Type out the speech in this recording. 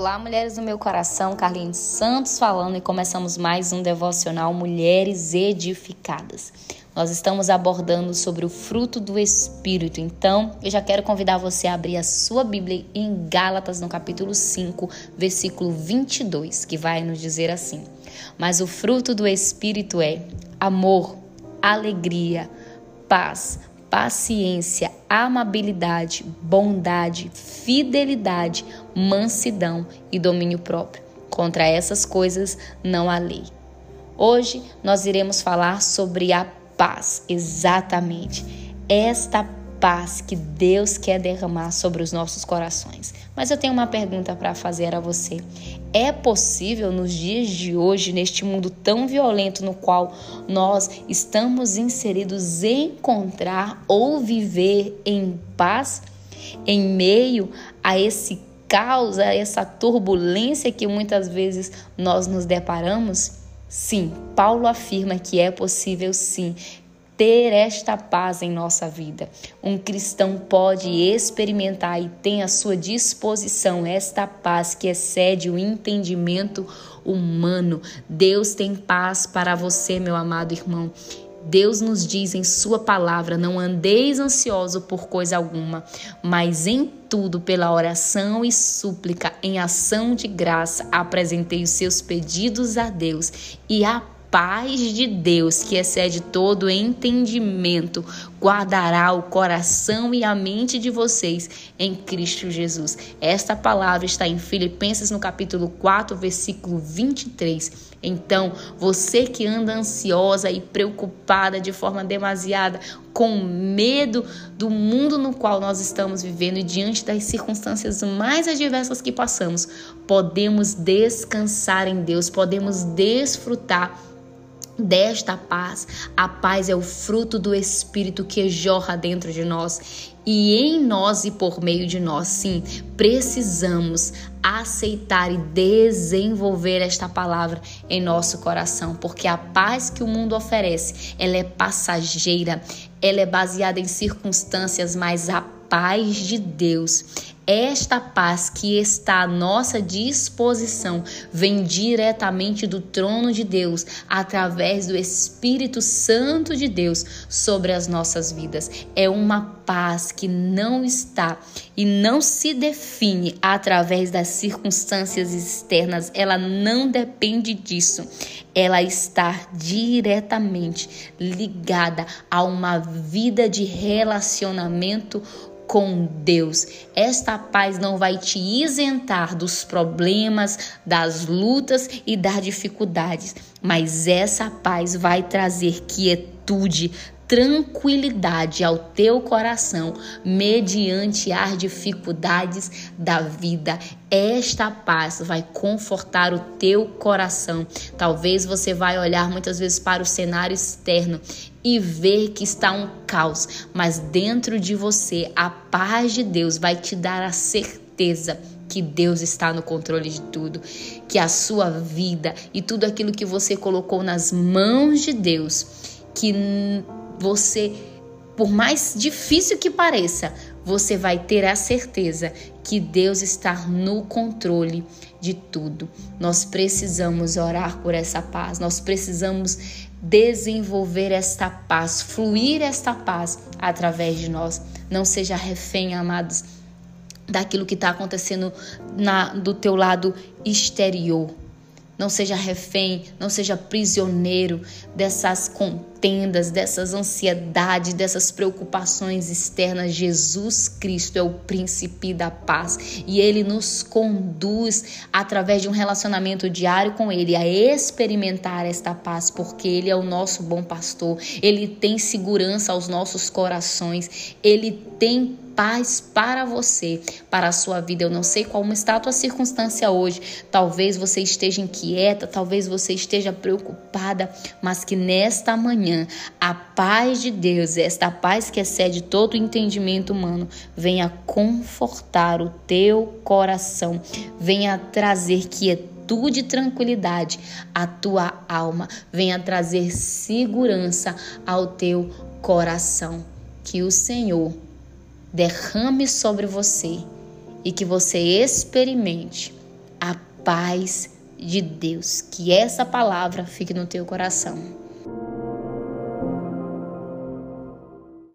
Olá, mulheres do meu coração, Carlinhos Santos falando e começamos mais um devocional Mulheres Edificadas. Nós estamos abordando sobre o fruto do Espírito, então eu já quero convidar você a abrir a sua Bíblia em Gálatas, no capítulo 5, versículo 22, que vai nos dizer assim: Mas o fruto do Espírito é amor, alegria, paz paciência, amabilidade, bondade, fidelidade, mansidão e domínio próprio. Contra essas coisas não há lei. Hoje nós iremos falar sobre a paz, exatamente. Esta paz que Deus quer derramar sobre os nossos corações. Mas eu tenho uma pergunta para fazer a você. É possível nos dias de hoje, neste mundo tão violento no qual nós estamos inseridos, encontrar ou viver em paz em meio a esse caos, a essa turbulência que muitas vezes nós nos deparamos? Sim, Paulo afirma que é possível sim ter esta paz em nossa vida. Um cristão pode experimentar e tem à sua disposição esta paz que excede o entendimento humano. Deus tem paz para você, meu amado irmão. Deus nos diz em Sua palavra: não andeis ansioso por coisa alguma, mas em tudo, pela oração e súplica, em ação de graça, apresentei os seus pedidos a Deus e a paz de Deus, que excede todo entendimento, guardará o coração e a mente de vocês em Cristo Jesus. Esta palavra está em Filipenses no capítulo 4, versículo 23. Então, você que anda ansiosa e preocupada de forma demasiada, com medo do mundo no qual nós estamos vivendo e diante das circunstâncias mais adversas que passamos, podemos descansar em Deus, podemos desfrutar desta paz. A paz é o fruto do Espírito que jorra dentro de nós e em nós e por meio de nós. Sim, precisamos aceitar e desenvolver esta palavra em nosso coração, porque a paz que o mundo oferece, ela é passageira, ela é baseada em circunstâncias, mas a paz de Deus esta paz que está à nossa disposição vem diretamente do trono de Deus, através do Espírito Santo de Deus sobre as nossas vidas. É uma paz que não está e não se define através das circunstâncias externas, ela não depende disso. Ela está diretamente ligada a uma vida de relacionamento com Deus. Esta paz não vai te isentar dos problemas, das lutas e das dificuldades, mas essa paz vai trazer quietude, tranquilidade ao teu coração mediante as dificuldades da vida. Esta paz vai confortar o teu coração. Talvez você vai olhar muitas vezes para o cenário externo e ver que está um caos, mas dentro de você a paz de Deus vai te dar a certeza que Deus está no controle de tudo, que a sua vida e tudo aquilo que você colocou nas mãos de Deus, que você, por mais difícil que pareça, você vai ter a certeza que Deus está no controle de tudo. Nós precisamos orar por essa paz, nós precisamos desenvolver esta paz, fluir esta paz através de nós. Não seja refém, amados, daquilo que está acontecendo na, do teu lado exterior. Não seja refém, não seja prisioneiro dessas contendas, dessas ansiedades, dessas preocupações externas. Jesus Cristo é o príncipe da paz e ele nos conduz através de um relacionamento diário com ele a experimentar esta paz, porque ele é o nosso bom pastor. Ele tem segurança aos nossos corações. Ele tem paz para você, para a sua vida. Eu não sei qual está a tua circunstância hoje. Talvez você esteja inquieta, talvez você esteja preocupada, mas que nesta manhã a paz de Deus, esta paz que excede todo o entendimento humano, venha confortar o teu coração, venha trazer quietude e tranquilidade à tua alma, venha trazer segurança ao teu coração. Que o Senhor derrame sobre você e que você experimente paz de Deus. Que essa palavra fique no teu coração.